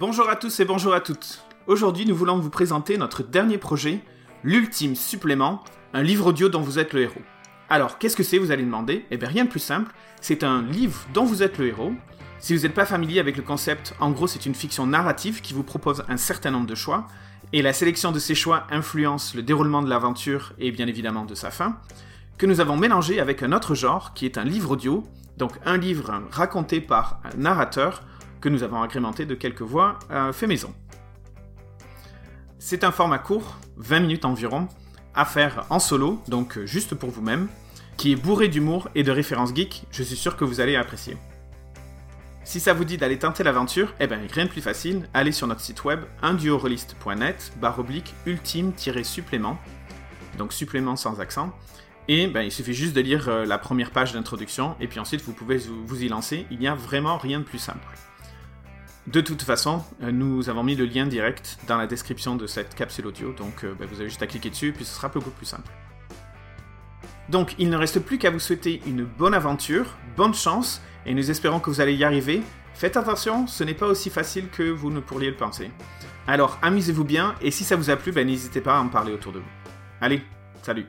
Bonjour à tous et bonjour à toutes. Aujourd'hui, nous voulons vous présenter notre dernier projet, l'ultime supplément, un livre audio dont vous êtes le héros. Alors, qu'est-ce que c'est, vous allez demander? Eh bien, rien de plus simple, c'est un livre dont vous êtes le héros. Si vous n'êtes pas familier avec le concept, en gros, c'est une fiction narrative qui vous propose un certain nombre de choix, et la sélection de ces choix influence le déroulement de l'aventure et bien évidemment de sa fin, que nous avons mélangé avec un autre genre qui est un livre audio, donc un livre raconté par un narrateur que nous avons agrémenté de quelques voix euh, fait maison. C'est un format court, 20 minutes environ, à faire en solo, donc juste pour vous-même, qui est bourré d'humour et de références geeks, je suis sûr que vous allez apprécier. Si ça vous dit d'aller tenter l'aventure, eh ben rien de plus facile, allez sur notre site web unduorolist.net barre oblique ultime-supplément, donc supplément sans accent, et ben, il suffit juste de lire euh, la première page d'introduction, et puis ensuite vous pouvez vous y lancer, il n'y a vraiment rien de plus simple. De toute façon, euh, nous avons mis le lien direct dans la description de cette capsule audio, donc euh, bah, vous avez juste à cliquer dessus, puis ce sera beaucoup plus simple. Donc, il ne reste plus qu'à vous souhaiter une bonne aventure, bonne chance, et nous espérons que vous allez y arriver. Faites attention, ce n'est pas aussi facile que vous ne pourriez le penser. Alors, amusez-vous bien, et si ça vous a plu, bah, n'hésitez pas à en parler autour de vous. Allez, salut